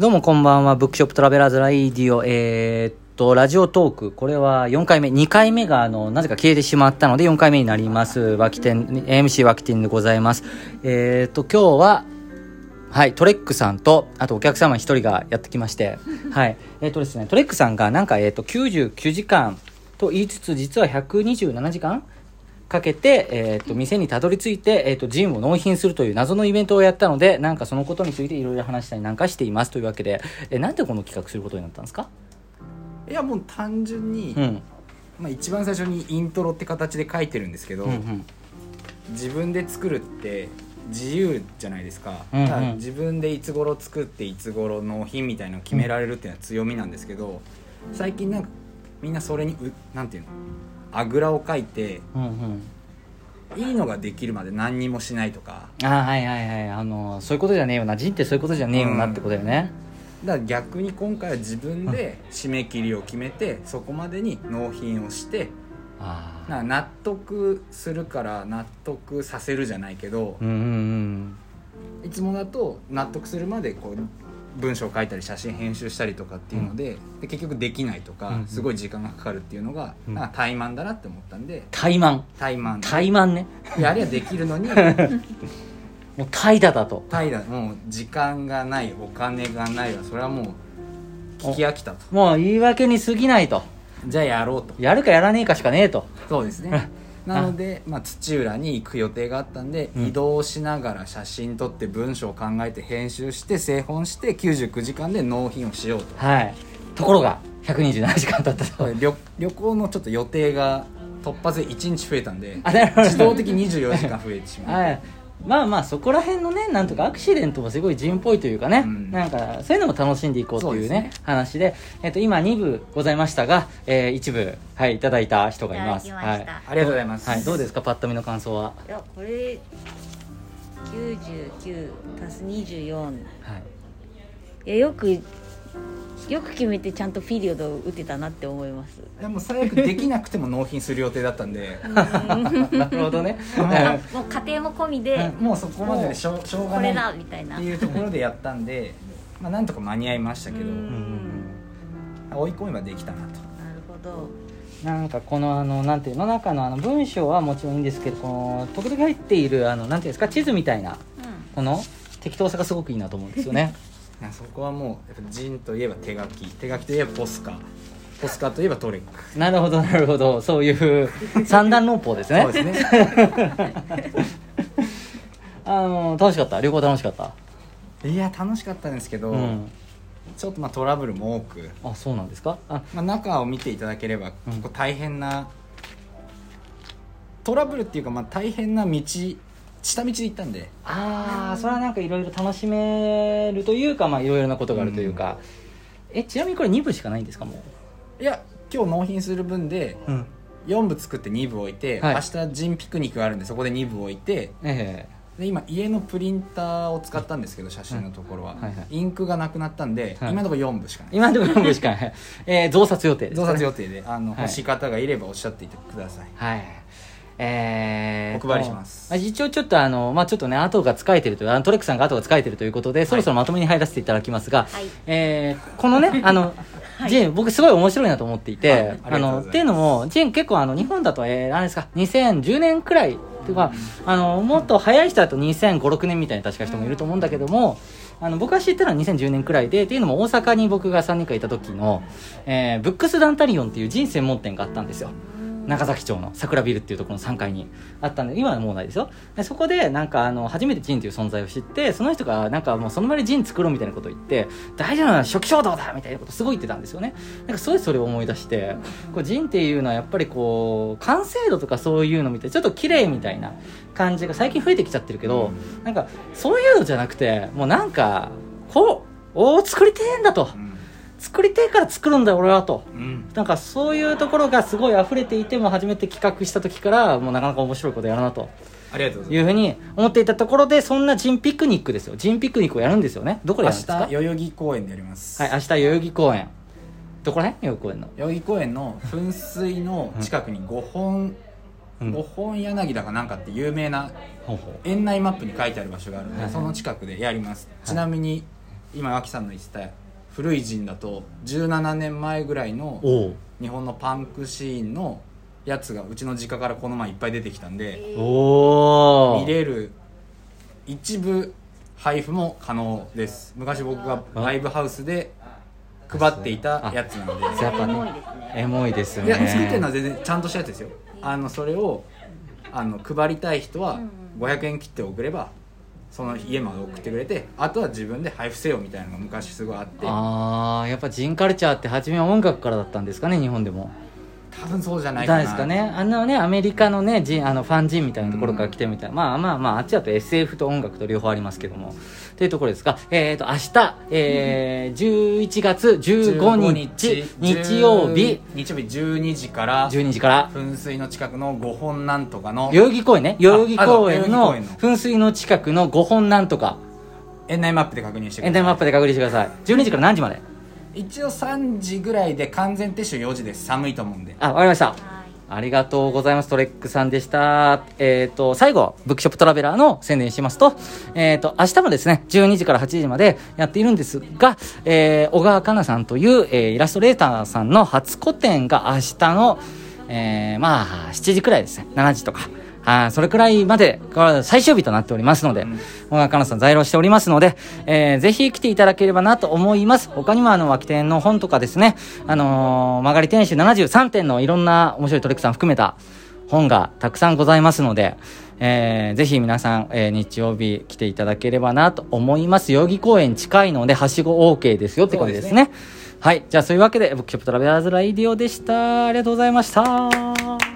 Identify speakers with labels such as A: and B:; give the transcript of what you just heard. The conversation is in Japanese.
A: どうもこんばんは、ブックショップトラベラーズライディオ、えー、っと、ラジオトーク、これは4回目、2回目が、あの、なぜか消えてしまったので、4回目になります。脇店、MC 脇店でございます。えー、っと、今日は、はい、トレックさんと、あとお客様一人がやってきまして、はい、えーっとですね、トレックさんがなんか、えーっと、99時間と言いつつ、実は127時間かけて、えっ、と、店にたどり着いて、えっ、と、ジンを納品するという謎のイベントをやったので、なんかそのことについていろいろ話したりなんかしていますというわけで、えなんでこの企画することになったんですか？
B: いやもう単純に、
A: うん。
B: まあ、一番最初にイントロって形で書いてるんですけど、
A: うんうん。
B: 自分で作るって自由じゃないですか,、
A: うんうん
B: 自分でいつ頃作っていつ頃納品みたいなのを決められるっていうのは強みなんですけど最近なんかみんなそれにうなんていうの？あぐらをかいて
A: うんうん。
B: いいのができるまで何にもしないとか
A: あーはいはいはい。あの、そういうことじゃねえよな。ジンってそういうことじゃねえよなってことだよね。
B: だから逆に今回は自分で締め切りを決めてそこまでに納品をして。な納得するから納得させるじゃないけど
A: うんうんうん。
B: いつもだと納得するまでこう文章を書いたり写真編集したりとかっていうので,、で結局できないとか、
A: うんうん
B: すごい時間がかかるっていうのが、
A: うん
B: なんか怠慢だなって思ったんで
A: 怠慢。
B: 怠慢
A: 怠慢ね。
B: やりゃできるのに
A: もう怠惰だと。
B: 怠惰もう時間がないお金がないわそれはもう聞き飽きたと
A: もう言い訳に過ぎないと。
B: じゃあやろうと
A: やるかやらねえかしかねえと。
B: そうですね なので、まあ、土浦に行く予定があったんで、
A: うん。
B: 移動しながら写真撮って文章を考えて編集して製本して99時間で納品をしようと。
A: はい。ところが、127時間経ったと。
B: 旅旅行のちょっと予定が突発で1日増えたんで自動的に24時間増えてしまう。
A: はい、まあまあそこら辺のねなんとかアクシデントもすごい人っぽいというかね、
B: うん。
A: なんかそういうのも楽しんでいこうというね
B: ね。
A: 話で、えっと今2部ございましたが、えー、1部はいいただいた人がいます。はい。
B: ありがとうございます、
A: はい、どうですかパッと見の感想は、
C: いやこれ99足す24
A: はい、
C: いやよくよく決めてちゃんとピリオドを打てたなって思います。
B: でも最悪できなくても納品する予定だったんで。
A: なるほどね。
C: あもう家庭も込みで
B: もうそこまででしょうしょうがない
C: だみたいな。
B: っていうところでやったんでまあなんとか間に合いましたけど。
C: うん。
B: 追い込めばできたなと。
C: なるほど。
A: なんかこのあのなんていうの中のあの文章はもちろんいいんですけどこの時々入っているあのなんていうんですか地図みたいな
C: う
A: この適当さがすごくいいなと思うんですよね
B: そこはもうやっぱジンといえば手書き。手書きといえばポスカ。ポスカといえばトレック。
A: なるほどなるほど。そういう三段論法ですね。
B: そうですね。
A: あの楽しかった？旅行楽しかった？
B: いや楽しかったんですけど、
A: うん。
B: ちょっとまあトラブルも多く、
A: あそうなんですか？あ。
B: まあ、中を見ていただければ結構大変な、トラブルっていうかまあ大変な道下道で行ったんで。
A: あーそれはなんかいろいろ楽しめるというかまあいろいろなことがあるというか、えちなみにこれ2部しかないんですかも
B: いや今日納品する分で
A: ううん。
B: 4部作って2部置いて、
A: はい。
B: 明日ジンピクニックがあるんでそこで2部置いて。
A: え
B: で今家のプリンターを使ったんですけど写真のところは、
A: はいはい
B: インクがなくなったんで、
A: はい。
B: 今のところ4部しかない。
A: え今のところ4部しかない、えー増刷予定です、ね、
B: 増刷予定であの、
A: はい。
B: 欲しい方がいればおっしゃっていてください
A: はいえー、
B: お配りします。
A: あ一応ちょっとあのまあちょっとね後が使えてるというあのトレックさんが後が使えてるということで、そろそろまとめに入らせていただきますが、
C: はい。
A: えーこのね あのジェーン僕すごい面白いなと思っていて、
B: はい。あ
A: のっていうのもジェーン結構あの日本だとえー、何ですか2010年くらいとか、あのもっと早い人だと2005,6年みたいな確か人もいると思うんだけども、あの僕が知ってるのは2010年くらいでっていうのも大阪に僕が3人かいた時の、えーブックスダンタリオンっていうジン専門店があったんですよ中崎町の桜ビルっていうところの3階にあったんで今はもうないですよ。でそこでなんかあの初めてジンという存在を知ってその人がなんかもうその場でジン作ろうみたいなことを言って大事なのは初期衝動だみたいなことすごい言ってたんですよね。なんかすごいそれを思い出してこうジンっていうのはやっぱりこう完成度とかそういうの見てちょっと綺麗みたいな感じが最近増えてきちゃってるけど、なんかそういうのじゃなくてもうなんかこうお作りてえんだと。
B: うん
A: 作りてえから作るんだよ俺はと。
B: うん。
A: なんかそういうところがすごい溢れていても初めて企画した時からもうなかなか面白いことやるなと。
B: ありがとうござい
A: いうふうに思っていたところでそんなジンピクニックですよ。ジンピクニックをやるんですよね。どこでやるんですか？
B: ます明日代々木公園でやります、
A: はい明日代々木公園。どこら辺？代々木公園の。
B: 代々木公園の噴水の近くに5本、
A: うん。
B: 五本柳だかなんかって有名な園内マップに書いてある場所があるので、
A: はいはい。
B: その近くでやります、ちなみに今脇さんの言ってた古い陣だと17年前ぐらいの日本のパンクシーンのやつがうちの実家からこの前いっぱい出てきたんで
A: おお
B: 見れる一部配布も可能です。昔僕がライブハウスで配っていたやつなんで。
A: やっぱね。エモいですね。
B: いや作ってるのは全然ちゃんとしたやつですよ。あのそれをあの配りたい人は500円切って送ればその家まで送ってくれてあとは自分で配布せよみたいなのが昔すごいあって。
A: ああやっぱジンカルチャーって初めは音楽からだったんですかね日本でも。
B: 多分そうじゃない
A: な
B: かな。
A: いですかね。あのねアメリカのねジンあのファンジンみたいなところから来てるみたいな、まあまあまああっちだと SF と音楽と両方ありますけども。っていうところですがえっ、と明日、えー、11月15日日曜日。
B: 日曜日12時から
A: 12時から。
B: 噴水の近くの5本なんとかの
A: 代々木公園ね。代々木公園の噴水の近くの5本なんとか。
B: 園内マップで確認してください。
A: エンタメマップで確認してください。12時から何時まで？
B: 一応3時ぐらいで完全撤収4時です寒いと思うんで
A: あわかりましたありがとうございます。トレックさんでした。えっ、と、最後、ブックショップトラベラーの宣伝しますと、えっ、と、明日もですね、12時から8時までやっているんですが、えー小川かなさんという、えーイラストレーターさんの初個展が明日の、えーまあ、7時くらいですね。7時とか。あーそれくらいまで、が最終日となっておりますので、
B: うん
A: 小川かなさん在庫しておりますので、えーぜひ来ていただければなと思います。他にもあの、脇店の本とかですね、あのー曲がり店主73点のいろんな面白いトレックさん含めた本がたくさんございますので、えーぜひ皆さん、えー日曜日来ていただければなと思います。代々木公園近いので、はしご OK ですよってことですね。はい。じゃあそういうわけで、ブックショップトラベラーズライディオでした。ありがとうございました。